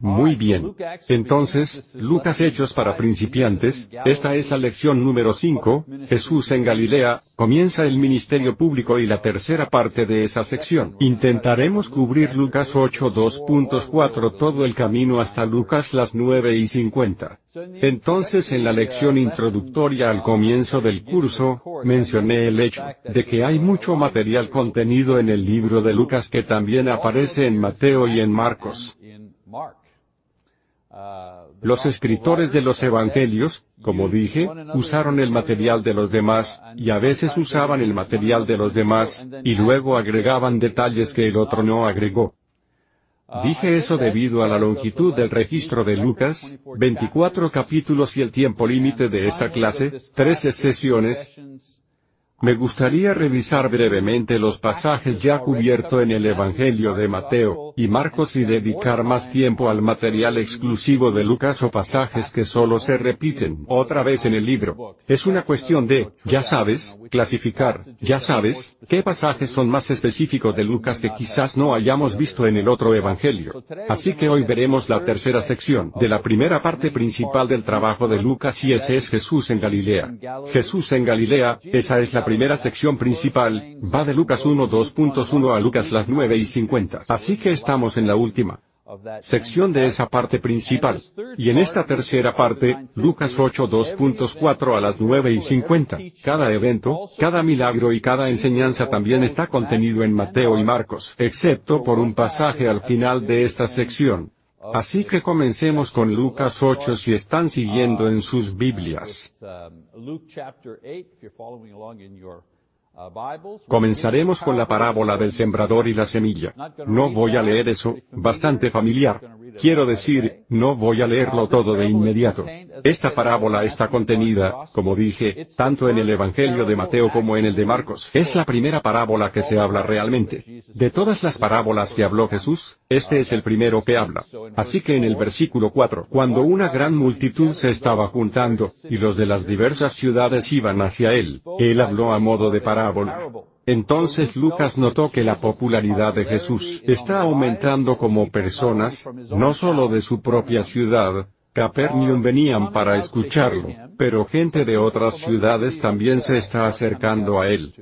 Muy bien. Entonces, Lucas Hechos para principiantes, esta es la lección número 5, Jesús en Galilea, comienza el ministerio público y la tercera parte de esa sección. Intentaremos cubrir Lucas 8 2.4 todo el camino hasta Lucas las 9 y 50. Entonces en la lección introductoria al comienzo del curso, mencioné el hecho de que hay mucho material contenido en el libro de Lucas que también aparece en Mateo y en Marcos. Los escritores de los evangelios, como dije, usaron el material de los demás, y a veces usaban el material de los demás, y luego agregaban detalles que el otro no agregó. Dije eso debido a la longitud del registro de Lucas, 24 capítulos y el tiempo límite de esta clase, 13 sesiones, me gustaría revisar brevemente los pasajes ya cubiertos en el Evangelio de Mateo y Marcos y dedicar más tiempo al material exclusivo de Lucas o pasajes que solo se repiten otra vez en el libro. Es una cuestión de, ya sabes, clasificar, ya sabes, qué pasajes son más específicos de Lucas que quizás no hayamos visto en el otro Evangelio. Así que hoy veremos la tercera sección de la primera parte principal del trabajo de Lucas y ese es Jesús en Galilea. Jesús en Galilea, esa es la primera sección principal, va de Lucas 1 2.1 a Lucas las 9 y 50. Así que estamos en la última sección de esa parte principal. Y en esta tercera parte, Lucas 8 2.4 a las 9 y 50, cada evento, cada milagro y cada enseñanza también está contenido en Mateo y Marcos, excepto por un pasaje al final de esta sección. Así que comencemos con Lucas 8 si están siguiendo en sus Biblias. Comenzaremos con la parábola del sembrador y la semilla. No voy a leer eso, bastante familiar. Quiero decir, no voy a leerlo todo de inmediato. Esta parábola está contenida, como dije, tanto en el Evangelio de Mateo como en el de Marcos. Es la primera parábola que se habla realmente. De todas las parábolas que habló Jesús, este es el primero que habla. Así que en el versículo 4, cuando una gran multitud se estaba juntando, y los de las diversas ciudades iban hacia él, él habló a modo de parábola. Entonces Lucas notó que la popularidad de Jesús está aumentando como personas, no solo de su propia ciudad, Capernaum venían para escucharlo, pero gente de otras ciudades también se está acercando a él.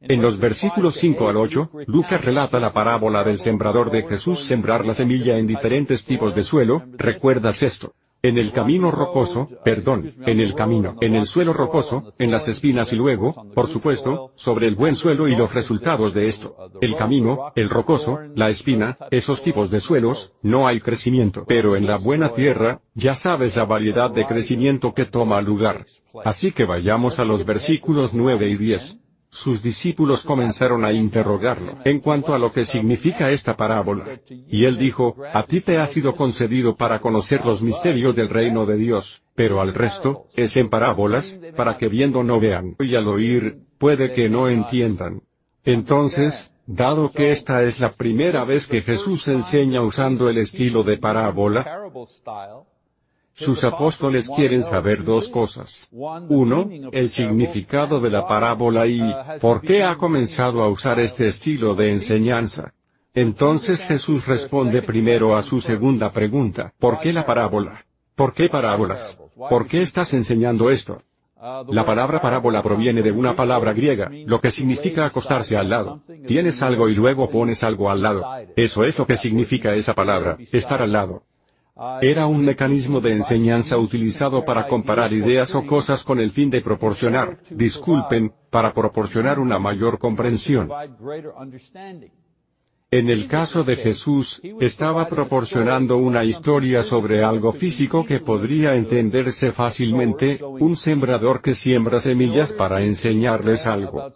En los versículos 5 al 8, Lucas relata la parábola del sembrador de Jesús sembrar la semilla en diferentes tipos de suelo, ¿recuerdas esto? En el camino rocoso, perdón, en el camino, en el suelo rocoso, en las espinas y luego, por supuesto, sobre el buen suelo y los resultados de esto. El camino, el rocoso, la espina, esos tipos de suelos, no hay crecimiento. Pero en la buena tierra, ya sabes la variedad de crecimiento que toma lugar. Así que vayamos a los versículos 9 y 10 sus discípulos comenzaron a interrogarlo en cuanto a lo que significa esta parábola. Y él dijo, a ti te ha sido concedido para conocer los misterios del reino de Dios, pero al resto, es en parábolas, para que viendo no vean, y al oír, puede que no entiendan. Entonces, dado que esta es la primera vez que Jesús enseña usando el estilo de parábola, sus apóstoles quieren saber dos cosas. Uno, el significado de la parábola y, ¿por qué ha comenzado a usar este estilo de enseñanza? Entonces Jesús responde primero a su segunda pregunta, ¿por qué la parábola? ¿Por qué parábolas? ¿Por qué estás enseñando esto? La palabra parábola proviene de una palabra griega, lo que significa acostarse al lado. Tienes algo y luego pones algo al lado. Eso es lo que significa esa palabra, estar al lado. Era un mecanismo de enseñanza utilizado para comparar ideas o cosas con el fin de proporcionar, disculpen, para proporcionar una mayor comprensión. En el caso de Jesús, estaba proporcionando una historia sobre algo físico que podría entenderse fácilmente, un sembrador que siembra semillas para enseñarles algo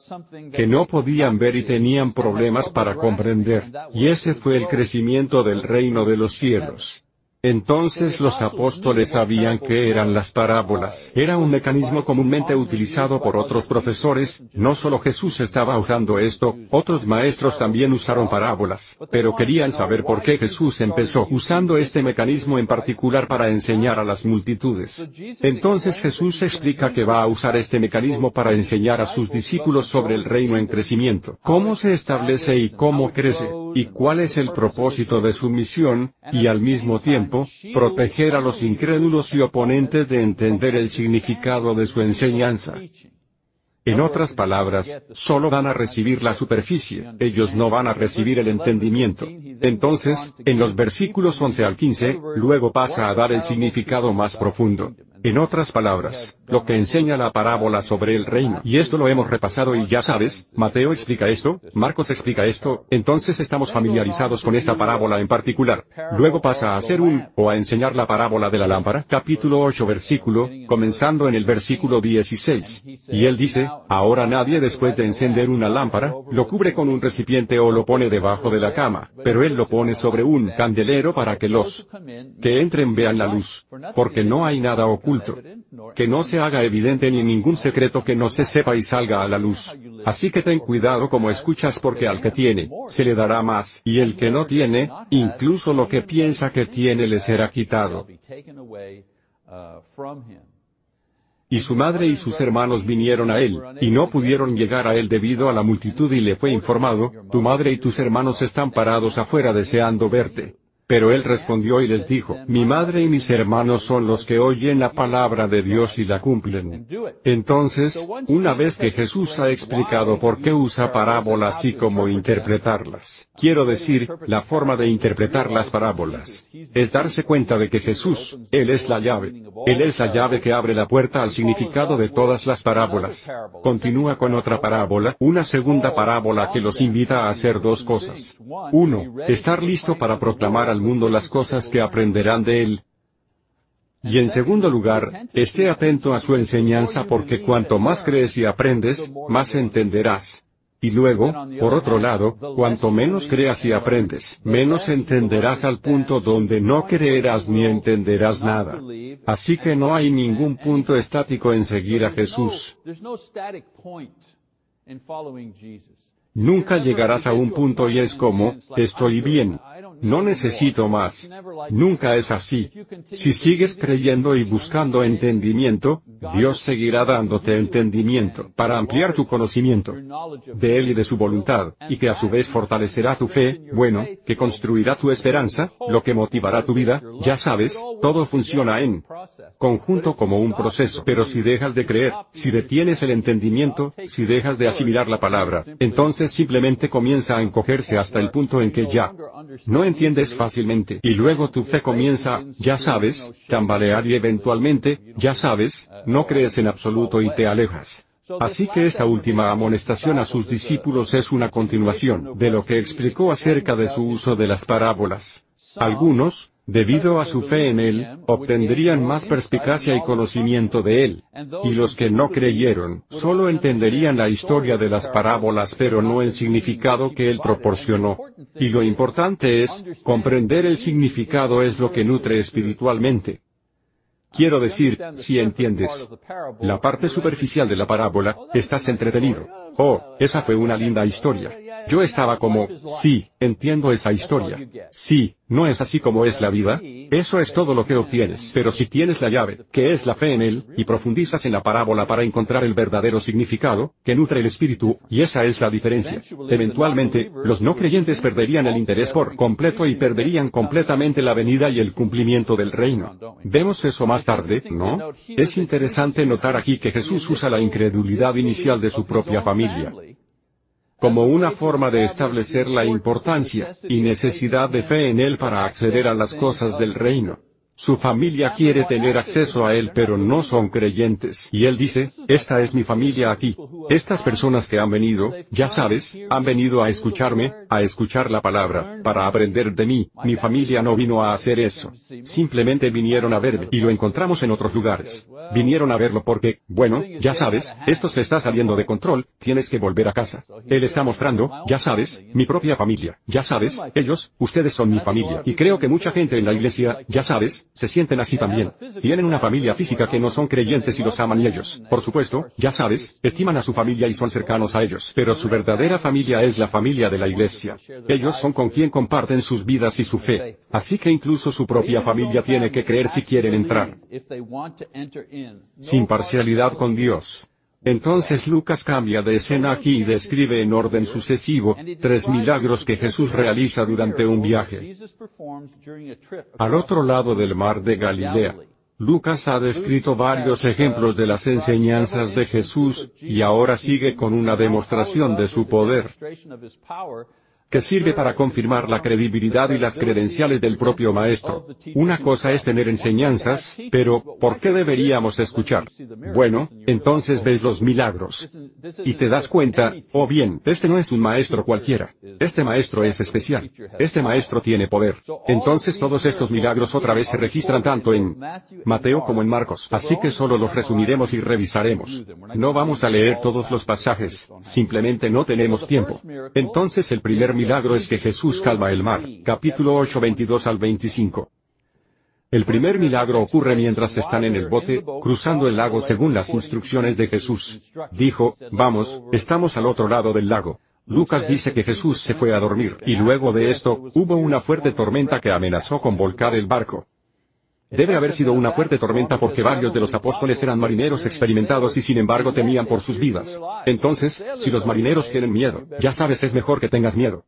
que no podían ver y tenían problemas para comprender, y ese fue el crecimiento del reino de los cielos. Entonces los apóstoles sabían que eran las parábolas. Era un mecanismo comúnmente utilizado por otros profesores, no solo Jesús estaba usando esto, otros maestros también usaron parábolas, pero querían saber por qué Jesús empezó usando este mecanismo en particular para enseñar a las multitudes. Entonces Jesús explica que va a usar este mecanismo para enseñar a sus discípulos sobre el reino en crecimiento, cómo se establece y cómo crece, y cuál es el propósito de su misión, y al mismo tiempo, proteger a los incrédulos y oponentes de entender el significado de su enseñanza. En otras palabras, solo van a recibir la superficie, ellos no van a recibir el entendimiento. Entonces, en los versículos 11 al 15, luego pasa a dar el significado más profundo. En otras palabras, lo que enseña la parábola sobre el reino. Y esto lo hemos repasado y ya sabes, Mateo explica esto, Marcos explica esto, entonces estamos familiarizados con esta parábola en particular. Luego pasa a hacer un, o a enseñar la parábola de la lámpara, capítulo 8 versículo, comenzando en el versículo 16. Y él dice, ahora nadie después de encender una lámpara, lo cubre con un recipiente o lo pone debajo de la cama, pero él lo pone sobre un candelero para que los que entren vean la luz, porque no hay nada oculto que no se haga evidente ni ningún secreto que no se sepa y salga a la luz. Así que ten cuidado como escuchas porque al que tiene, se le dará más, y el que no tiene, incluso lo que piensa que tiene le será quitado. Y su madre y sus hermanos vinieron a él, y no pudieron llegar a él debido a la multitud y le fue informado, tu madre y tus hermanos están parados afuera deseando verte. Pero él respondió y les dijo, mi madre y mis hermanos son los que oyen la palabra de Dios y la cumplen. Entonces, una vez que Jesús ha explicado por qué usa parábolas y cómo interpretarlas, quiero decir, la forma de interpretar las parábolas, es darse cuenta de que Jesús, Él es la llave. Él es la llave que abre la puerta al significado de todas las parábolas. Continúa con otra parábola, una segunda parábola que los invita a hacer dos cosas. Uno, estar listo para proclamar al mundo las cosas que aprenderán de él. Y en segundo lugar, esté atento a su enseñanza porque cuanto más crees y aprendes, más entenderás. Y luego, por otro lado, cuanto menos creas y aprendes, menos entenderás al punto donde no creerás ni entenderás nada. Así que no hay ningún punto estático en seguir a Jesús. Nunca llegarás a un punto y es como, estoy bien, no necesito más. Nunca es así. Si sigues creyendo y buscando entendimiento, Dios seguirá dándote entendimiento para ampliar tu conocimiento de Él y de su voluntad, y que a su vez fortalecerá tu fe, bueno, que construirá tu esperanza, lo que motivará tu vida, ya sabes, todo funciona en conjunto como un proceso. Pero si dejas de creer, si detienes el entendimiento, si dejas de asimilar la palabra, entonces simplemente comienza a encogerse hasta el punto en que ya no entiendes fácilmente, y luego tu fe comienza, ya sabes, tambalear y eventualmente, ya sabes, no crees en absoluto y te alejas. Así que esta última amonestación a sus discípulos es una continuación de lo que explicó acerca de su uso de las parábolas. Algunos, debido a su fe en Él, obtendrían más perspicacia y conocimiento de Él. Y los que no creyeron, solo entenderían la historia de las parábolas pero no el significado que Él proporcionó. Y lo importante es, comprender el significado es lo que nutre espiritualmente. Quiero decir, si entiendes la parte superficial de la parábola, estás entretenido. Oh, esa fue una linda historia. Yo estaba como, sí, entiendo esa historia. Sí, ¿no es así como es la vida? Eso es todo lo que obtienes. Pero si tienes la llave, que es la fe en él, y profundizas en la parábola para encontrar el verdadero significado, que nutre el espíritu, y esa es la diferencia. Eventualmente, los no creyentes perderían el interés por completo y perderían completamente la venida y el cumplimiento del reino. Vemos eso más tarde, ¿no? Es interesante notar aquí que Jesús usa la incredulidad inicial de su propia familia como una forma de establecer la importancia y necesidad de fe en Él para acceder a las cosas del reino. Su familia quiere tener acceso a él pero no son creyentes. Y él dice, esta es mi familia aquí. Estas personas que han venido, ya sabes, han venido a escucharme, a escuchar la palabra, para aprender de mí. Mi familia no vino a hacer eso. Simplemente vinieron a verme y lo encontramos en otros lugares. Vinieron a verlo porque, bueno, ya sabes, esto se está saliendo de control, tienes que volver a casa. Él está mostrando, ya sabes, mi propia familia. Ya sabes, ellos, ustedes son mi familia. Y creo que mucha gente en la iglesia, ya sabes, se sienten así también. Tienen una familia física que no son creyentes y los aman y ellos, por supuesto, ya sabes, estiman a su familia y son cercanos a ellos. Pero su verdadera familia es la familia de la iglesia. Ellos son con quien comparten sus vidas y su fe. Así que incluso su propia familia tiene que creer si quieren entrar. Sin parcialidad con Dios. Entonces Lucas cambia de escena aquí y describe en orden sucesivo, tres milagros que Jesús realiza durante un viaje. Al otro lado del mar de Galilea. Lucas ha descrito varios ejemplos de las enseñanzas de Jesús, y ahora sigue con una demostración de su poder que sirve para confirmar la credibilidad y las credenciales del propio maestro. Una cosa es tener enseñanzas, pero, ¿por qué deberíamos escuchar? Bueno, entonces ves los milagros. Y te das cuenta, oh bien, este no es un maestro cualquiera. Este maestro es especial. Este maestro tiene poder. Entonces todos estos milagros otra vez se registran tanto en Mateo como en Marcos. Así que solo los resumiremos y revisaremos. No vamos a leer todos los pasajes, simplemente no tenemos tiempo. Entonces el primer milagro es que Jesús calma el mar. Capítulo 8 22 al 25. El primer milagro ocurre mientras están en el bote, cruzando el lago según las instrucciones de Jesús. Dijo, vamos, estamos al otro lado del lago. Lucas dice que Jesús se fue a dormir, y luego de esto, hubo una fuerte tormenta que amenazó con volcar el barco. Debe haber sido una fuerte tormenta porque varios de los apóstoles eran marineros experimentados y sin embargo temían por sus vidas. Entonces, si los marineros tienen miedo, ya sabes es mejor que tengas miedo.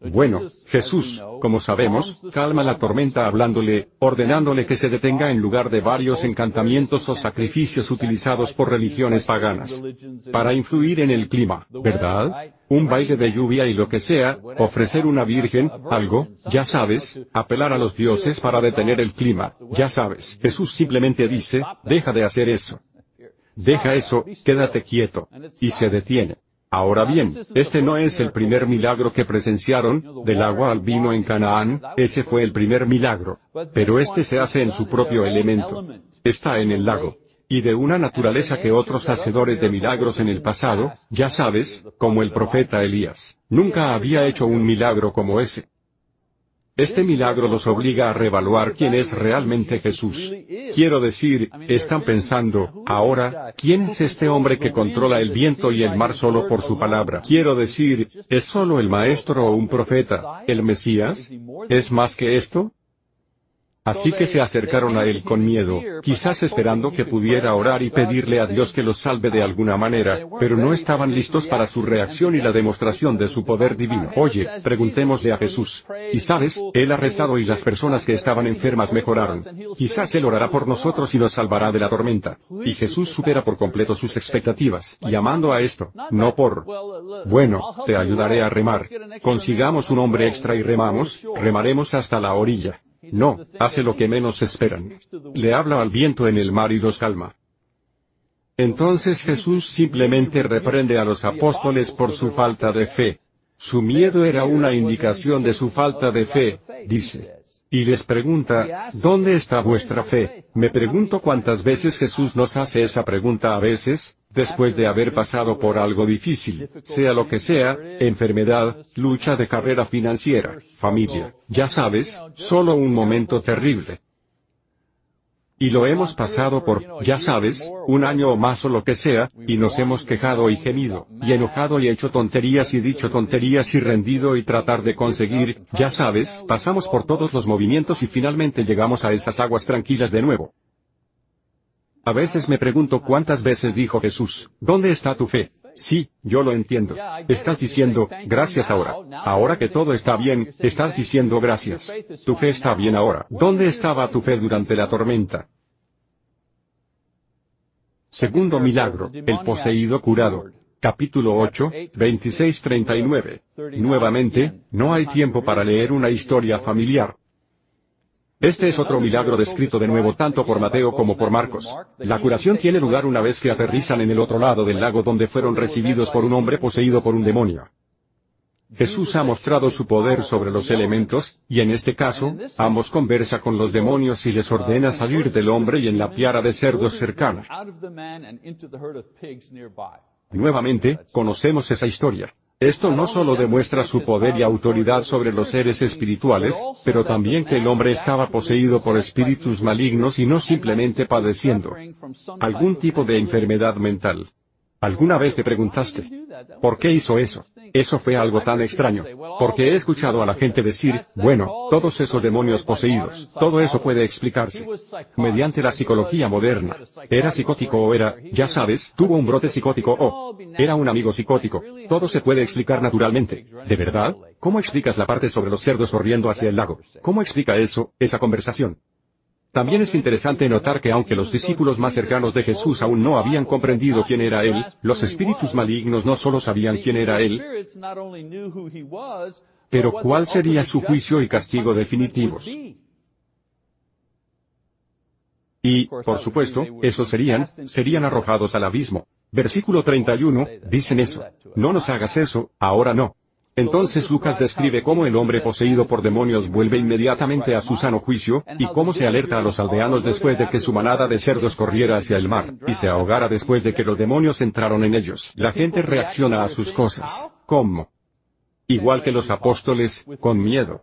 Bueno, Jesús, como sabemos, calma la tormenta hablándole, ordenándole que se detenga en lugar de varios encantamientos o sacrificios utilizados por religiones paganas. Para influir en el clima, ¿verdad? Un baile de lluvia y lo que sea, ofrecer una virgen, algo, ya sabes, apelar a los dioses para detener el clima, ya sabes. Jesús simplemente dice, deja de hacer eso. Deja eso, quédate quieto. Y se detiene. Ahora bien, este no es el primer milagro que presenciaron, del agua al vino en Canaán, ese fue el primer milagro. Pero este se hace en su propio elemento. Está en el lago. Y de una naturaleza que otros hacedores de milagros en el pasado, ya sabes, como el profeta Elías, nunca había hecho un milagro como ese. Este milagro los obliga a revaluar quién es realmente Jesús. Quiero decir, están pensando, ahora, ¿quién es este hombre que controla el viento y el mar solo por su palabra? Quiero decir, ¿es solo el maestro o un profeta, el Mesías? ¿Es más que esto? Así que se acercaron a él con miedo, quizás esperando que pudiera orar y pedirle a Dios que los salve de alguna manera, pero no estaban listos para su reacción y la demostración de su poder divino. Oye, preguntémosle a Jesús. Y sabes, Él ha rezado y las personas que estaban enfermas mejoraron. Quizás Él orará por nosotros y nos salvará de la tormenta. Y Jesús supera por completo sus expectativas, llamando a esto, no por... Bueno, te ayudaré a remar. Consigamos un hombre extra y remamos, remaremos hasta la orilla. No, hace lo que menos esperan. Le habla al viento en el mar y los calma. Entonces Jesús simplemente reprende a los apóstoles por su falta de fe. Su miedo era una indicación de su falta de fe, dice. Y les pregunta, ¿dónde está vuestra fe? Me pregunto cuántas veces Jesús nos hace esa pregunta a veces, después de haber pasado por algo difícil, sea lo que sea, enfermedad, lucha de carrera financiera, familia, ya sabes, solo un momento terrible. Y lo hemos pasado por, ya sabes, un año o más o lo que sea, y nos hemos quejado y gemido, y enojado y hecho tonterías y dicho tonterías y rendido y tratar de conseguir, ya sabes, pasamos por todos los movimientos y finalmente llegamos a esas aguas tranquilas de nuevo. A veces me pregunto cuántas veces dijo Jesús, ¿dónde está tu fe? Sí, yo lo entiendo. Estás diciendo, gracias ahora. Ahora que todo está bien, estás diciendo gracias. Tu fe está bien ahora. ¿Dónde estaba tu fe durante la tormenta? Segundo milagro, el poseído curado. Capítulo 8, 26-39. Nuevamente, no hay tiempo para leer una historia familiar. Este es otro milagro descrito de nuevo tanto por Mateo como por Marcos. La curación tiene lugar una vez que aterrizan en el otro lado del lago donde fueron recibidos por un hombre poseído por un demonio. Jesús ha mostrado su poder sobre los elementos, y en este caso, ambos conversa con los demonios y les ordena salir del hombre y en la piara de cerdos cercana. Nuevamente, conocemos esa historia. Esto no solo demuestra su poder y autoridad sobre los seres espirituales, pero también que el hombre estaba poseído por espíritus malignos y no simplemente padeciendo algún tipo de enfermedad mental. ¿Alguna vez te preguntaste, ¿por qué hizo eso? Eso fue algo tan extraño. Porque he escuchado a la gente decir, bueno, todos esos demonios poseídos, todo eso puede explicarse. Mediante la psicología moderna. Era psicótico o era, ya sabes, tuvo un brote psicótico o era un amigo psicótico. Todo se puede explicar naturalmente. ¿De verdad? ¿Cómo explicas la parte sobre los cerdos corriendo hacia el lago? ¿Cómo explica eso, esa conversación? También es interesante notar que aunque los discípulos más cercanos de Jesús aún no habían comprendido quién era Él, los espíritus malignos no solo sabían quién era Él, pero cuál sería su juicio y castigo definitivos. Y, por supuesto, esos serían, serían arrojados al abismo. Versículo 31, dicen eso. No nos hagas eso, ahora no. Entonces Lucas describe cómo el hombre poseído por demonios vuelve inmediatamente a su sano juicio, y cómo se alerta a los aldeanos después de que su manada de cerdos corriera hacia el mar, y se ahogara después de que los demonios entraron en ellos. La gente reacciona a sus cosas. ¿Cómo? Igual que los apóstoles, con miedo.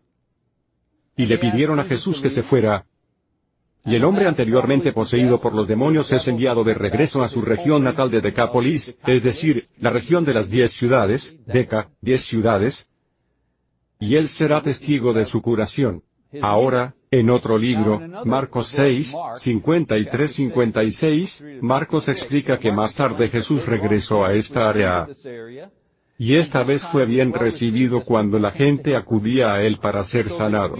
Y le pidieron a Jesús que se fuera, y el hombre anteriormente poseído por los demonios es enviado de regreso a su región natal de Decápolis, es decir, la región de las diez ciudades, Deca, diez ciudades, y él será testigo de su curación. Ahora, en otro libro, Marcos 6, 53-56, Marcos explica que más tarde Jesús regresó a esta área y esta vez fue bien recibido cuando la gente acudía a él para ser sanado.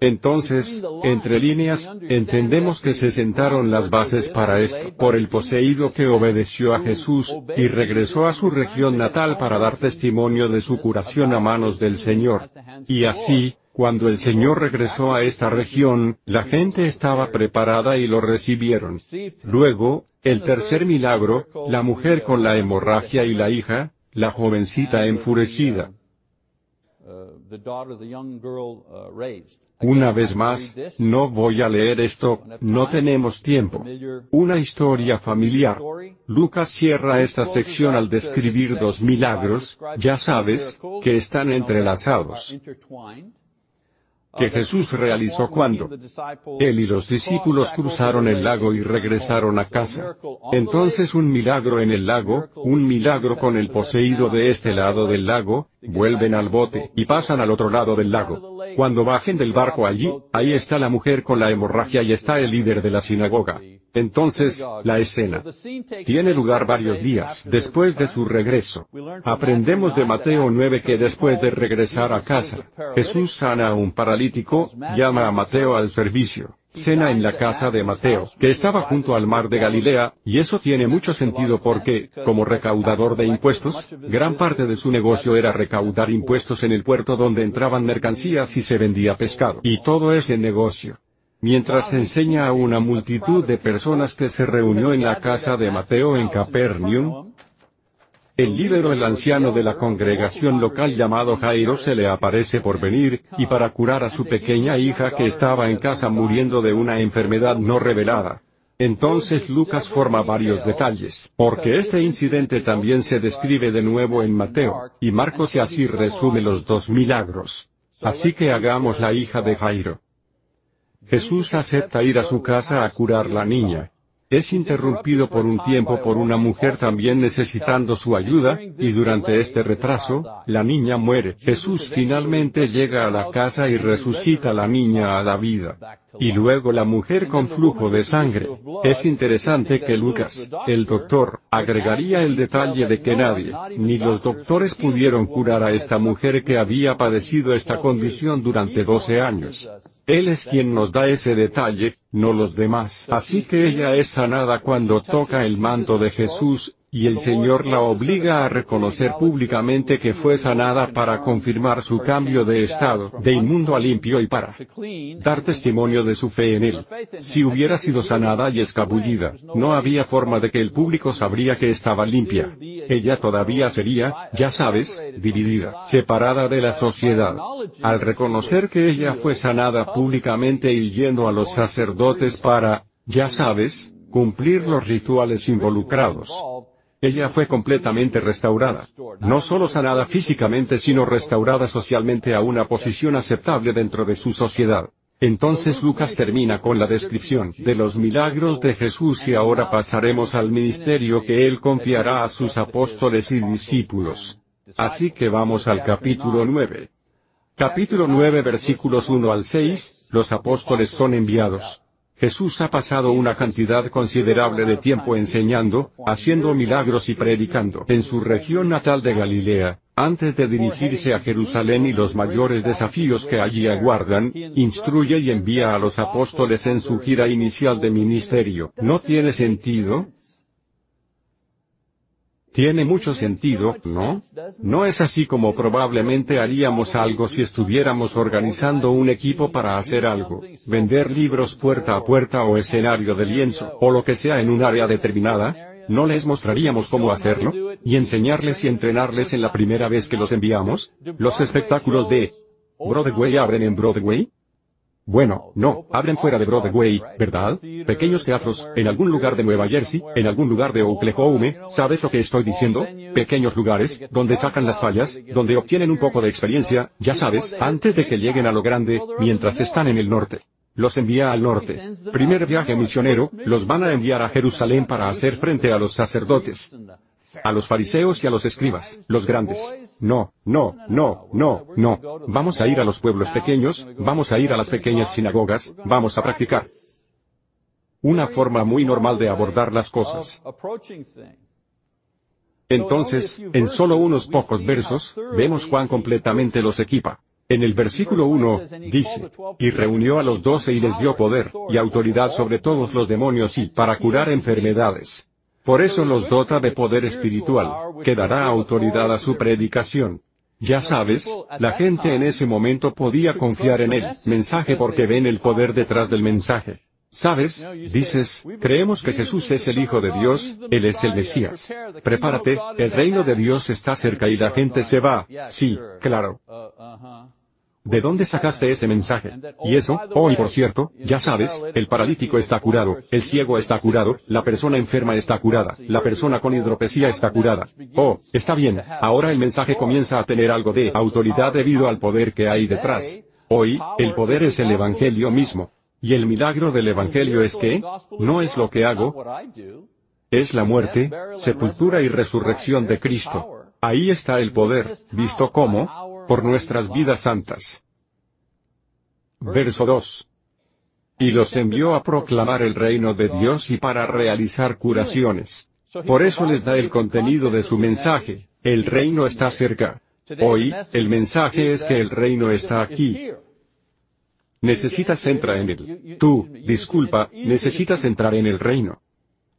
Entonces, entre líneas, entendemos que se sentaron las bases para esto por el poseído que obedeció a Jesús, y regresó a su región natal para dar testimonio de su curación a manos del Señor. Y así, cuando el Señor regresó a esta región, la gente estaba preparada y lo recibieron. Luego, el tercer milagro, la mujer con la hemorragia y la hija, la jovencita enfurecida. Una vez más, no voy a leer esto, no tenemos tiempo. Una historia familiar. Lucas cierra esta sección al describir dos milagros, ya sabes, que están entrelazados que Jesús realizó cuando él y los discípulos cruzaron el lago y regresaron a casa. Entonces un milagro en el lago, un milagro con el poseído de este lado del lago, vuelven al bote y pasan al otro lado del lago. Cuando bajen del barco allí, ahí está la mujer con la hemorragia y está el líder de la sinagoga. Entonces, la escena tiene lugar varios días después de su regreso. Aprendemos de Mateo 9 que después de regresar a casa, Jesús sana a un paralítico, llama a Mateo al servicio cena en la casa de Mateo, que estaba junto al mar de Galilea, y eso tiene mucho sentido porque, como recaudador de impuestos, gran parte de su negocio era recaudar impuestos en el puerto donde entraban mercancías y se vendía pescado. Y todo ese negocio mientras enseña a una multitud de personas que se reunió en la casa de Mateo en Capernaum, el líder o el anciano de la congregación local llamado Jairo se le aparece por venir, y para curar a su pequeña hija que estaba en casa muriendo de una enfermedad no revelada. Entonces Lucas forma varios detalles, porque este incidente también se describe de nuevo en Mateo, y Marcos y así resume los dos milagros. Así que hagamos la hija de Jairo. Jesús acepta ir a su casa a curar la niña. Es interrumpido por un tiempo por una mujer también necesitando su ayuda, y durante este retraso, la niña muere. Jesús finalmente llega a la casa y resucita a la niña a la vida. Y luego la mujer con flujo de sangre. Es interesante que Lucas, el doctor, agregaría el detalle de que nadie, ni los doctores pudieron curar a esta mujer que había padecido esta condición durante 12 años. Él es quien nos da ese detalle, no los demás. Así que ella es sanada cuando toca el manto de Jesús, y el Señor la obliga a reconocer públicamente que fue sanada para confirmar su cambio de estado, de inmundo a limpio y para dar testimonio de su fe en Él. Si hubiera sido sanada y escabullida, no había forma de que el público sabría que estaba limpia. Ella todavía sería, ya sabes, dividida, separada de la sociedad. Al reconocer que ella fue sanada públicamente y yendo a los sacerdotes para, ya sabes, cumplir los rituales involucrados, ella fue completamente restaurada. No solo sanada físicamente sino restaurada socialmente a una posición aceptable dentro de su sociedad. Entonces Lucas termina con la descripción de los milagros de Jesús y ahora pasaremos al ministerio que él confiará a sus apóstoles y discípulos. Así que vamos al capítulo 9. Capítulo 9 versículos 1 al 6, los apóstoles son enviados. Jesús ha pasado una cantidad considerable de tiempo enseñando, haciendo milagros y predicando en su región natal de Galilea, antes de dirigirse a Jerusalén y los mayores desafíos que allí aguardan, instruye y envía a los apóstoles en su gira inicial de ministerio. ¿No tiene sentido? Tiene mucho sentido, ¿no? No es así como probablemente haríamos algo si estuviéramos organizando un equipo para hacer algo, vender libros puerta a puerta o escenario de lienzo, o lo que sea en un área determinada, ¿no les mostraríamos cómo hacerlo? ¿Y enseñarles y entrenarles en la primera vez que los enviamos? ¿Los espectáculos de Broadway abren en Broadway? Bueno, no, abren fuera de Broadway, ¿verdad? Pequeños teatros, en algún lugar de Nueva Jersey, en algún lugar de Oklahoma, ¿sabes lo que estoy diciendo? Pequeños lugares, donde sacan las fallas, donde obtienen un poco de experiencia, ya sabes, antes de que lleguen a lo grande, mientras están en el norte. Los envía al norte. Primer viaje misionero, los van a enviar a Jerusalén para hacer frente a los sacerdotes a los fariseos y a los escribas, los grandes. No, no, no, no, no. Vamos a ir a los pueblos pequeños, vamos a ir a las pequeñas sinagogas, vamos a practicar. Una forma muy normal de abordar las cosas. Entonces, en solo unos pocos versos, vemos Juan completamente los equipa. En el versículo 1, dice, y reunió a los doce y les dio poder, y autoridad sobre todos los demonios y para curar enfermedades. Por eso los dota de poder espiritual, que dará autoridad a su predicación. Ya sabes, la gente en ese momento podía confiar en el mensaje porque ven el poder detrás del mensaje. ¿Sabes? Dices, creemos que Jesús es el Hijo de Dios, Él es el Mesías. Prepárate, el reino de Dios está cerca y la gente se va. Sí, claro. ¿De dónde sacaste ese mensaje? Y eso, oh y por cierto, ya sabes, el paralítico está curado, el ciego está curado, la persona enferma está curada, la persona con hidropesía está curada. Oh, está bien, ahora el mensaje comienza a tener algo de autoridad debido al poder que hay detrás. Hoy, el poder es el Evangelio mismo. Y el milagro del Evangelio es que, no es lo que hago, es la muerte, sepultura y resurrección de Cristo. Ahí está el poder, visto como, por nuestras vidas santas. Verso 2. Y los envió a proclamar el reino de Dios y para realizar curaciones. Por eso les da el contenido de su mensaje, el reino está cerca. Hoy, el mensaje es que el reino está aquí. Necesitas entrar en él. Tú, disculpa, necesitas entrar en el reino.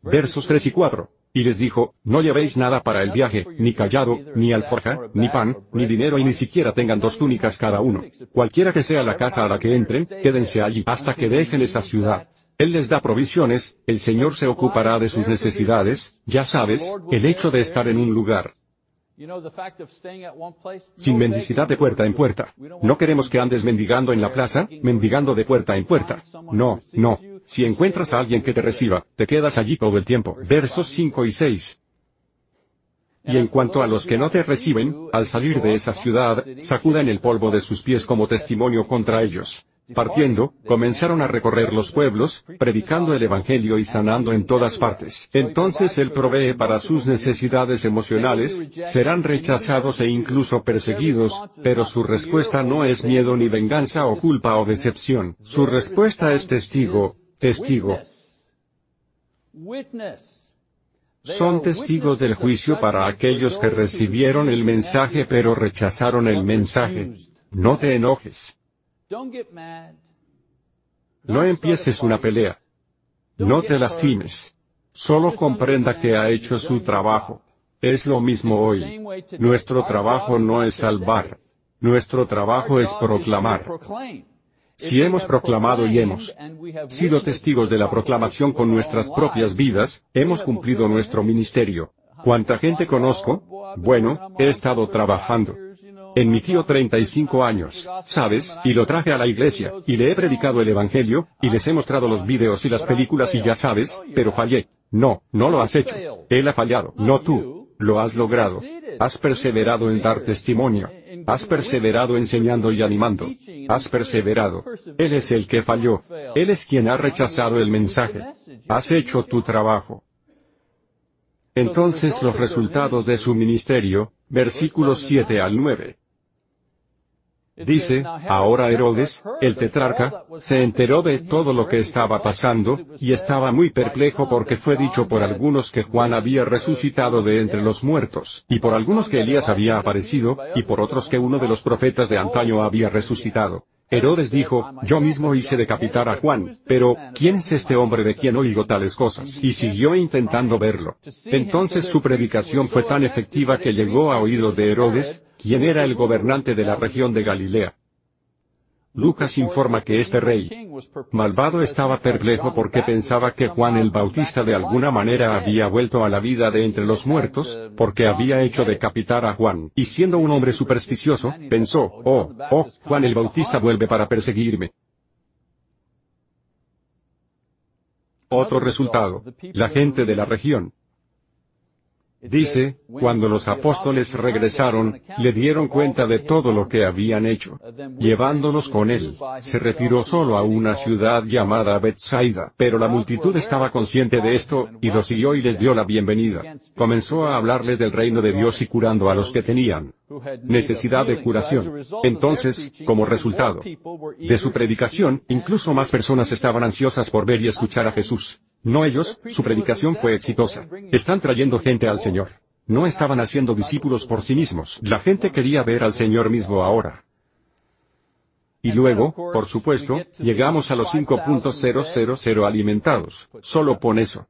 Versos 3 y 4. Y les dijo, no llevéis nada para el viaje, ni callado, ni alforja, ni pan, ni dinero y ni siquiera tengan dos túnicas cada uno. Cualquiera que sea la casa a la que entren, quédense allí hasta que dejen esa ciudad. Él les da provisiones, el Señor se ocupará de sus necesidades, ya sabes, el hecho de estar en un lugar. Sin mendicidad de puerta en puerta. No queremos que andes mendigando en la plaza, mendigando de puerta en puerta. No, no. Si encuentras a alguien que te reciba, te quedas allí todo el tiempo. Versos 5 y 6. Y en cuanto a los que no te reciben, al salir de esa ciudad, sacudan el polvo de sus pies como testimonio contra ellos. Partiendo, comenzaron a recorrer los pueblos, predicando el Evangelio y sanando en todas partes. Entonces Él provee para sus necesidades emocionales, serán rechazados e incluso perseguidos, pero su respuesta no es miedo ni venganza o culpa o decepción. Su respuesta es testigo, testigo. Son testigos del juicio para aquellos que recibieron el mensaje pero rechazaron el mensaje. No te enojes. No empieces una pelea. No te lastimes. Solo comprenda que ha hecho su trabajo. Es lo mismo hoy. Nuestro trabajo no es salvar. Nuestro trabajo es proclamar. Si hemos proclamado y hemos sido testigos de la proclamación con nuestras propias vidas, hemos cumplido nuestro ministerio. ¿Cuánta gente conozco? Bueno, he estado trabajando. En mi tío 35 años, ¿sabes? Y lo traje a la iglesia, y le he predicado el Evangelio, y les he mostrado los vídeos y las películas y ya sabes, pero fallé. No, no lo has hecho. Él ha fallado, no tú. Lo has logrado. Has perseverado en dar testimonio. Has perseverado enseñando y animando. Has perseverado. Él es el que falló. Él es quien ha rechazado el mensaje. Has hecho tu trabajo. Entonces los resultados de su ministerio, versículos 7 al 9. Dice, ahora Herodes, el tetrarca, se enteró de todo lo que estaba pasando, y estaba muy perplejo porque fue dicho por algunos que Juan había resucitado de entre los muertos, y por algunos que Elías había aparecido, y por otros que uno de los profetas de antaño había resucitado. Herodes dijo, yo mismo hice decapitar a Juan, pero, ¿quién es este hombre de quien oigo tales cosas? Y siguió intentando verlo. Entonces su predicación fue tan efectiva que llegó a oídos de Herodes, quien era el gobernante de la región de Galilea. Lucas informa que este rey malvado estaba perplejo porque pensaba que Juan el Bautista de alguna manera había vuelto a la vida de entre los muertos, porque había hecho decapitar a Juan. Y siendo un hombre supersticioso, pensó, oh, oh, Juan el Bautista vuelve para perseguirme. Otro resultado. La gente de la región, Dice, cuando los apóstoles regresaron, le dieron cuenta de todo lo que habían hecho. Llevándolos con él, se retiró solo a una ciudad llamada Bethsaida. Pero la multitud estaba consciente de esto, y lo siguió y les dio la bienvenida. Comenzó a hablarles del reino de Dios y curando a los que tenían necesidad de curación. Entonces, como resultado de su predicación, incluso más personas estaban ansiosas por ver y escuchar a Jesús. No ellos, su predicación fue exitosa. Están trayendo gente al Señor. No estaban haciendo discípulos por sí mismos. La gente quería ver al Señor mismo ahora. Y luego, por supuesto, llegamos a los 5.000 alimentados. Solo pon eso.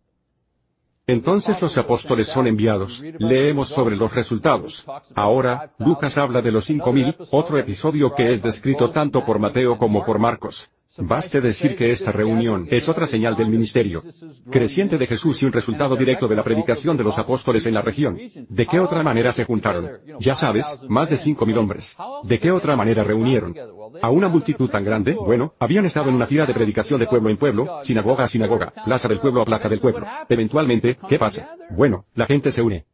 Entonces los apóstoles son enviados. Leemos sobre los resultados. Ahora, Lucas habla de los cinco mil, otro episodio que es descrito tanto por Mateo como por Marcos. Baste decir que esta reunión es otra señal del ministerio creciente de Jesús y un resultado directo de la predicación de los apóstoles en la región. ¿De qué otra manera se juntaron? Ya sabes, más de cinco mil hombres. ¿De qué otra manera reunieron? A una multitud tan grande, bueno, habían estado en una gira de predicación de pueblo en pueblo, sinagoga a sinagoga, plaza del pueblo a plaza del pueblo. Eventualmente, ¿qué pasa? Bueno, la gente se une.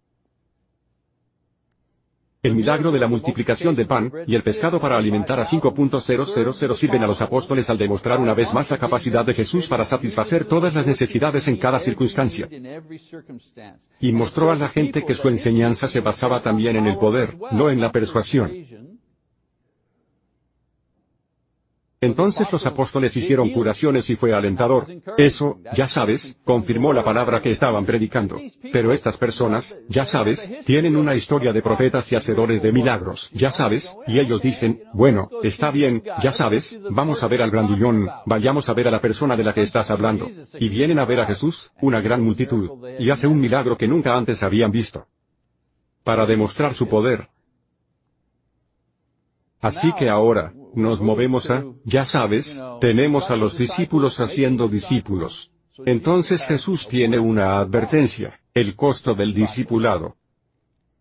El milagro de la multiplicación del pan y el pescado para alimentar a 5.000 sirven a los apóstoles al demostrar una vez más la capacidad de Jesús para satisfacer todas las necesidades en cada circunstancia. Y mostró a la gente que su enseñanza se basaba también en el poder, no en la persuasión. Entonces los apóstoles hicieron curaciones y fue alentador. Eso, ya sabes, confirmó la palabra que estaban predicando. Pero estas personas, ya sabes, tienen una historia de profetas y hacedores de milagros, ya sabes, y ellos dicen, bueno, está bien, ya sabes, vamos a ver al grandullón, vayamos a ver a la persona de la que estás hablando. Y vienen a ver a Jesús, una gran multitud, y hace un milagro que nunca antes habían visto. Para demostrar su poder. Así que ahora, nos movemos a, ya sabes, tenemos a los discípulos haciendo discípulos. Entonces Jesús tiene una advertencia, el costo del discipulado.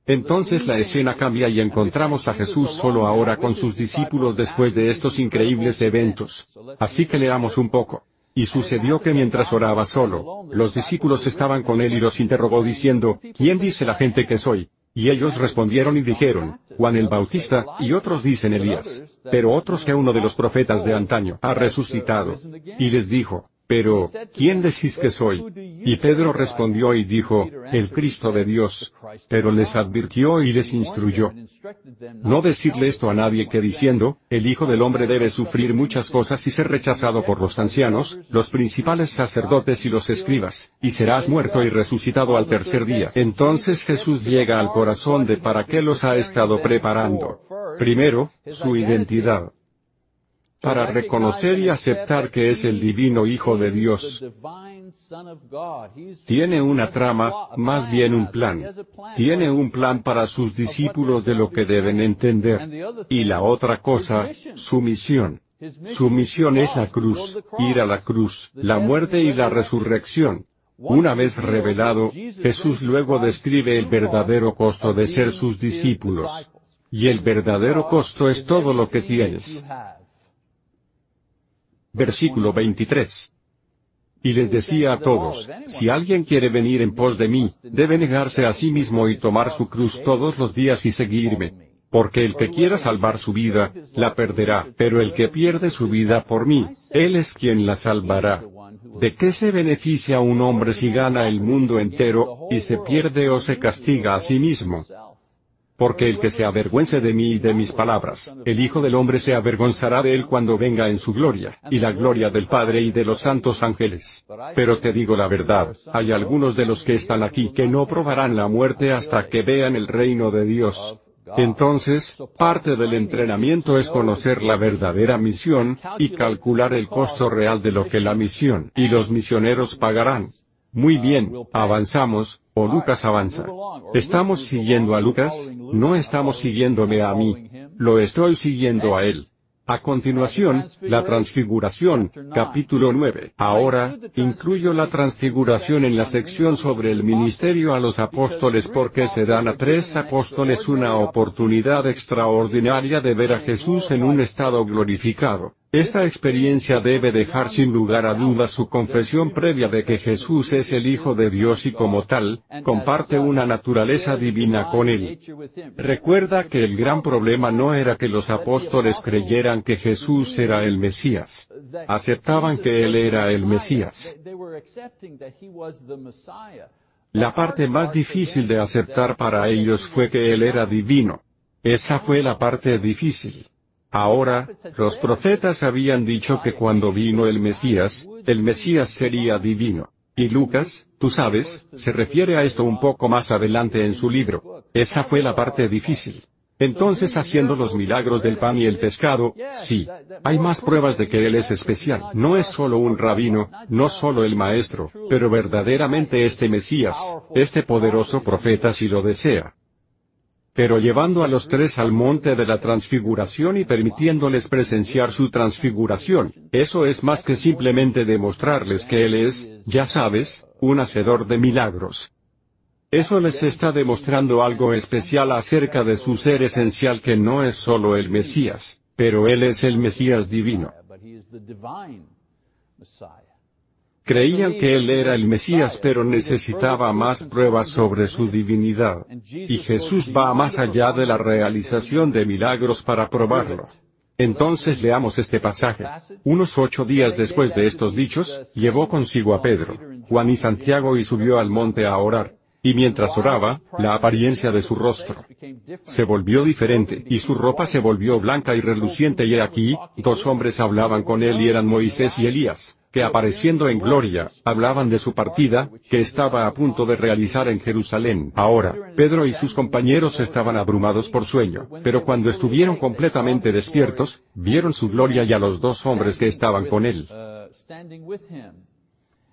Entonces la escena cambia y encontramos a Jesús solo ahora con sus discípulos después de estos increíbles eventos. Así que leamos un poco. Y sucedió que mientras oraba solo, los discípulos estaban con él y los interrogó diciendo, ¿quién dice la gente que soy? Y ellos respondieron y dijeron, Juan el Bautista, y otros dicen Elías. Pero otros que uno de los profetas de antaño ha resucitado. Y les dijo, pero, ¿quién decís que soy? Y Pedro respondió y dijo, el Cristo de Dios. Pero les advirtió y les instruyó. No decirle esto a nadie que diciendo, el Hijo del Hombre debe sufrir muchas cosas y ser rechazado por los ancianos, los principales sacerdotes y los escribas, y serás muerto y resucitado al tercer día. Entonces Jesús llega al corazón de para qué los ha estado preparando. Primero, su identidad para reconocer y aceptar que es el divino Hijo de Dios. Tiene una trama, más bien un plan. Tiene un plan para sus discípulos de lo que deben entender. Y la otra cosa, su misión. Su misión es la cruz, ir a la cruz, la muerte y la resurrección. Una vez revelado, Jesús luego describe el verdadero costo de ser sus discípulos. Y el verdadero costo es todo lo que tienes. Versículo 23. Y les decía a todos, si alguien quiere venir en pos de mí, debe negarse a sí mismo y tomar su cruz todos los días y seguirme. Porque el que quiera salvar su vida, la perderá, pero el que pierde su vida por mí, él es quien la salvará. ¿De qué se beneficia un hombre si gana el mundo entero, y se pierde o se castiga a sí mismo? Porque el que se avergüence de mí y de mis palabras, el Hijo del Hombre se avergonzará de él cuando venga en su gloria, y la gloria del Padre y de los santos ángeles. Pero te digo la verdad, hay algunos de los que están aquí que no probarán la muerte hasta que vean el reino de Dios. Entonces, parte del entrenamiento es conocer la verdadera misión, y calcular el costo real de lo que la misión y los misioneros pagarán. Muy bien, avanzamos, o Lucas avanza. ¿Estamos siguiendo a Lucas? No estamos siguiéndome a mí. Lo estoy siguiendo a él. A continuación, la transfiguración, capítulo 9. Ahora, incluyo la transfiguración en la sección sobre el ministerio a los apóstoles porque se dan a tres apóstoles una oportunidad extraordinaria de ver a Jesús en un estado glorificado. Esta experiencia debe dejar sin lugar a dudas su confesión previa de que Jesús es el Hijo de Dios y como tal, comparte una naturaleza divina con Él. Recuerda que el gran problema no era que los apóstoles creyeran que Jesús era el Mesías. Aceptaban que Él era el Mesías. La parte más difícil de aceptar para ellos fue que Él era divino. Esa fue la parte difícil. Ahora, los profetas habían dicho que cuando vino el Mesías, el Mesías sería divino. Y Lucas, tú sabes, se refiere a esto un poco más adelante en su libro. Esa fue la parte difícil. Entonces haciendo los milagros del pan y el pescado, sí. Hay más pruebas de que Él es especial. No es solo un rabino, no solo el maestro, pero verdaderamente este Mesías, este poderoso profeta si lo desea pero llevando a los tres al monte de la transfiguración y permitiéndoles presenciar su transfiguración, eso es más que simplemente demostrarles que Él es, ya sabes, un hacedor de milagros. Eso les está demostrando algo especial acerca de su ser esencial que no es solo el Mesías, pero Él es el Mesías divino. Creían que él era el Mesías pero necesitaba más pruebas sobre su divinidad. Y Jesús va más allá de la realización de milagros para probarlo. Entonces leamos este pasaje. Unos ocho días después de estos dichos, llevó consigo a Pedro, Juan y Santiago y subió al monte a orar. Y mientras oraba, la apariencia de su rostro se volvió diferente, y su ropa se volvió blanca y reluciente y aquí, dos hombres hablaban con él y eran Moisés y Elías, que apareciendo en gloria, hablaban de su partida, que estaba a punto de realizar en Jerusalén. Ahora, Pedro y sus compañeros estaban abrumados por sueño, pero cuando estuvieron completamente despiertos, vieron su gloria y a los dos hombres que estaban con él.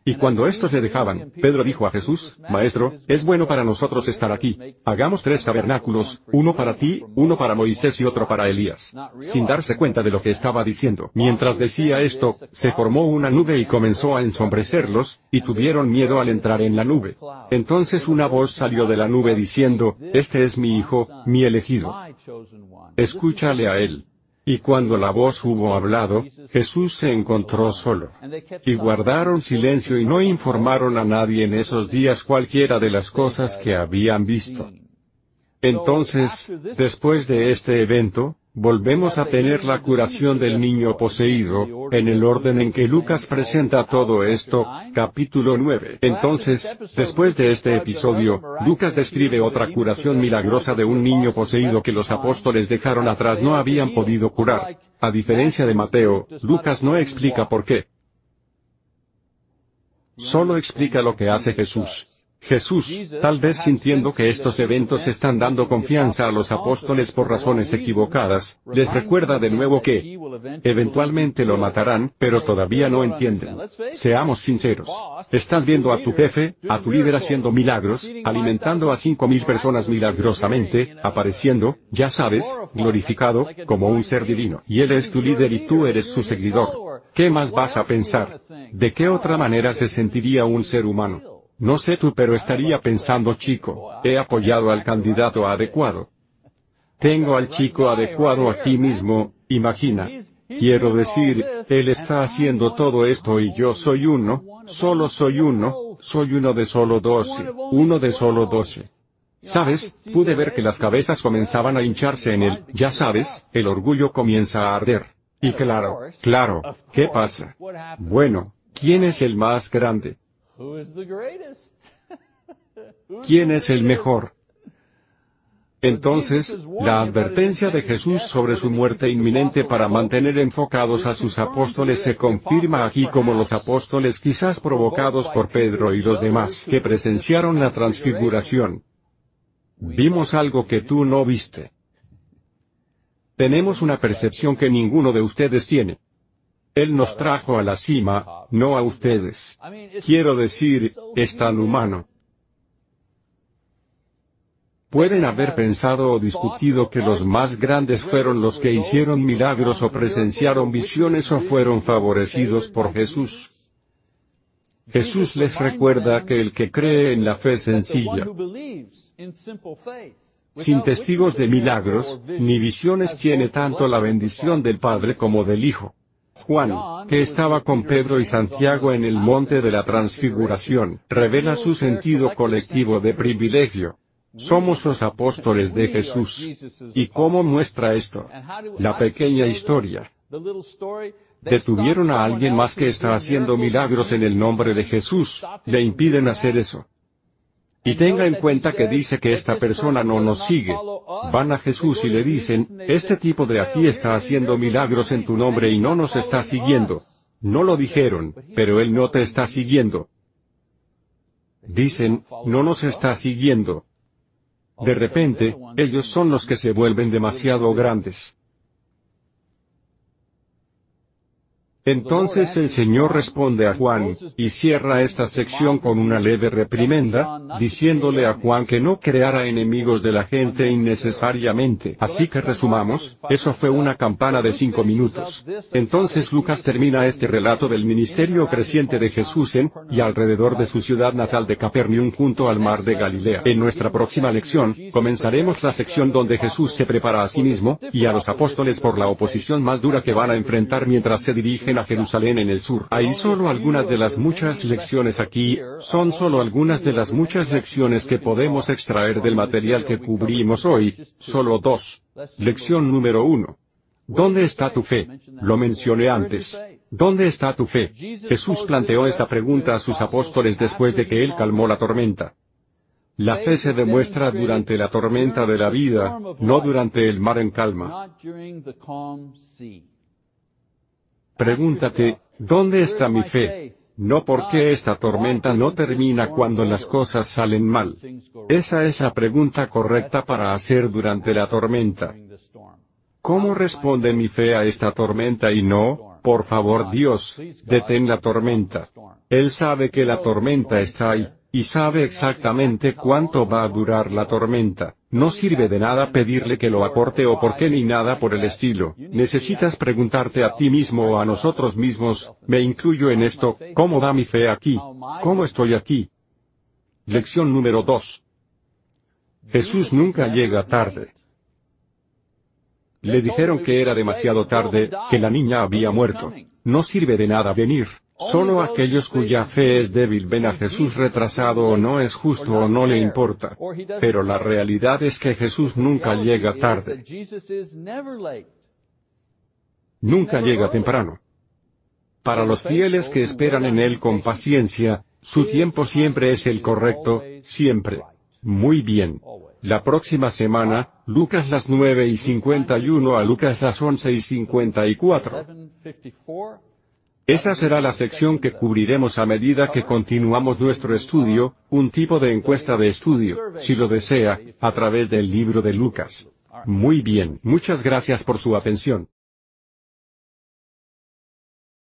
Y cuando estos le dejaban, Pedro dijo a Jesús, Maestro, es bueno para nosotros estar aquí. Hagamos tres tabernáculos, uno para ti, uno para Moisés y otro para Elías. Sin darse cuenta de lo que estaba diciendo. Mientras decía esto, se formó una nube y comenzó a ensombrecerlos, y tuvieron miedo al entrar en la nube. Entonces una voz salió de la nube diciendo, Este es mi hijo, mi elegido. Escúchale a él. Y cuando la voz hubo hablado, Jesús se encontró solo. Y guardaron silencio y no informaron a nadie en esos días cualquiera de las cosas que habían visto. Entonces, después de este evento, volvemos a tener la curación del niño poseído, en el orden en que Lucas presenta todo esto, capítulo 9. Entonces, después de este episodio, Lucas describe otra curación milagrosa de un niño poseído que los apóstoles dejaron atrás no habían podido curar. A diferencia de Mateo, Lucas no explica por qué. Solo explica lo que hace Jesús. Jesús, tal vez sintiendo que estos eventos están dando confianza a los apóstoles por razones equivocadas, les recuerda de nuevo que eventualmente lo matarán, pero todavía no entienden. Seamos sinceros. Estás viendo a tu jefe, a tu líder haciendo milagros, alimentando a cinco mil personas milagrosamente, apareciendo, ya sabes, glorificado, como un ser divino. Y él es tu líder y tú eres su seguidor. ¿Qué más vas a pensar? ¿De qué otra manera se sentiría un ser humano? No sé tú pero estaría pensando chico, he apoyado al candidato adecuado. Tengo al chico adecuado aquí mismo, imagina. Quiero decir, él está haciendo todo esto y yo soy uno, solo soy uno, soy uno de solo doce, uno de solo doce. Sabes, pude ver que las cabezas comenzaban a hincharse en él, ya sabes, el orgullo comienza a arder. Y claro, claro, ¿qué pasa? Bueno, ¿quién es el más grande? ¿Quién es el mejor? Entonces, la advertencia de Jesús sobre su muerte inminente para mantener enfocados a sus apóstoles se confirma aquí como los apóstoles quizás provocados por Pedro y los demás que presenciaron la transfiguración. Vimos algo que tú no viste. Tenemos una percepción que ninguno de ustedes tiene. Él nos trajo a la cima, no a ustedes. Quiero decir, es tan humano. Pueden haber pensado o discutido que los más grandes fueron los que hicieron milagros o presenciaron visiones o fueron favorecidos por Jesús. Jesús les recuerda que el que cree en la fe sencilla, sin testigos de milagros, ni visiones tiene tanto la bendición del Padre como del Hijo. Juan, que estaba con Pedro y Santiago en el monte de la transfiguración, revela su sentido colectivo de privilegio. Somos los apóstoles de Jesús. ¿Y cómo muestra esto? La pequeña historia. Detuvieron a alguien más que está haciendo milagros en el nombre de Jesús, le impiden hacer eso. Y tenga en cuenta que dice que esta persona no nos sigue. Van a Jesús y le dicen, este tipo de aquí está haciendo milagros en tu nombre y no nos está siguiendo. No lo dijeron, pero él no te está siguiendo. Dicen, no nos está siguiendo. De repente, ellos son los que se vuelven demasiado grandes. Entonces el Señor responde a Juan, y cierra esta sección con una leve reprimenda, diciéndole a Juan que no creara enemigos de la gente innecesariamente. Así que resumamos, eso fue una campana de cinco minutos. Entonces Lucas termina este relato del ministerio creciente de Jesús en, y alrededor de su ciudad natal de Capernaum junto al mar de Galilea. En nuestra próxima lección, comenzaremos la sección donde Jesús se prepara a sí mismo, y a los apóstoles por la oposición más dura que van a enfrentar mientras se dirigen a Jerusalén en el sur. Hay solo algunas de las muchas lecciones aquí, son solo algunas de las muchas lecciones que podemos extraer del material que cubrimos hoy, solo dos. Lección número uno. ¿Dónde está tu fe? Lo mencioné antes. ¿Dónde está tu fe? Jesús planteó esta pregunta a sus apóstoles después de que él calmó la tormenta. La fe se demuestra durante la tormenta de la vida, no durante el mar en calma. Pregúntate, ¿dónde está mi fe? No porque esta tormenta no termina cuando las cosas salen mal. Esa es la pregunta correcta para hacer durante la tormenta. ¿Cómo responde mi fe a esta tormenta y no, por favor Dios, detén la tormenta? Él sabe que la tormenta está ahí y sabe exactamente cuánto va a durar la tormenta. No sirve de nada pedirle que lo acorte o por qué ni nada por el estilo. Necesitas preguntarte a ti mismo o a nosotros mismos, me incluyo en esto, ¿cómo va mi fe aquí? ¿Cómo estoy aquí? Lección número 2. Jesús nunca llega tarde. Le dijeron que era demasiado tarde, que la niña había muerto. No sirve de nada venir. Solo aquellos cuya fe es débil ven a Jesús retrasado o no es justo o no le importa. Pero la realidad es que Jesús nunca llega tarde. Nunca llega temprano. Para los fieles que esperan en Él con paciencia, su tiempo siempre es el correcto, siempre. Muy bien. La próxima semana, Lucas las 9 y 51 a Lucas las 11 y 54. Esa será la sección que cubriremos a medida que continuamos nuestro estudio, un tipo de encuesta de estudio, si lo desea, a través del libro de Lucas. Muy bien, muchas gracias por su atención.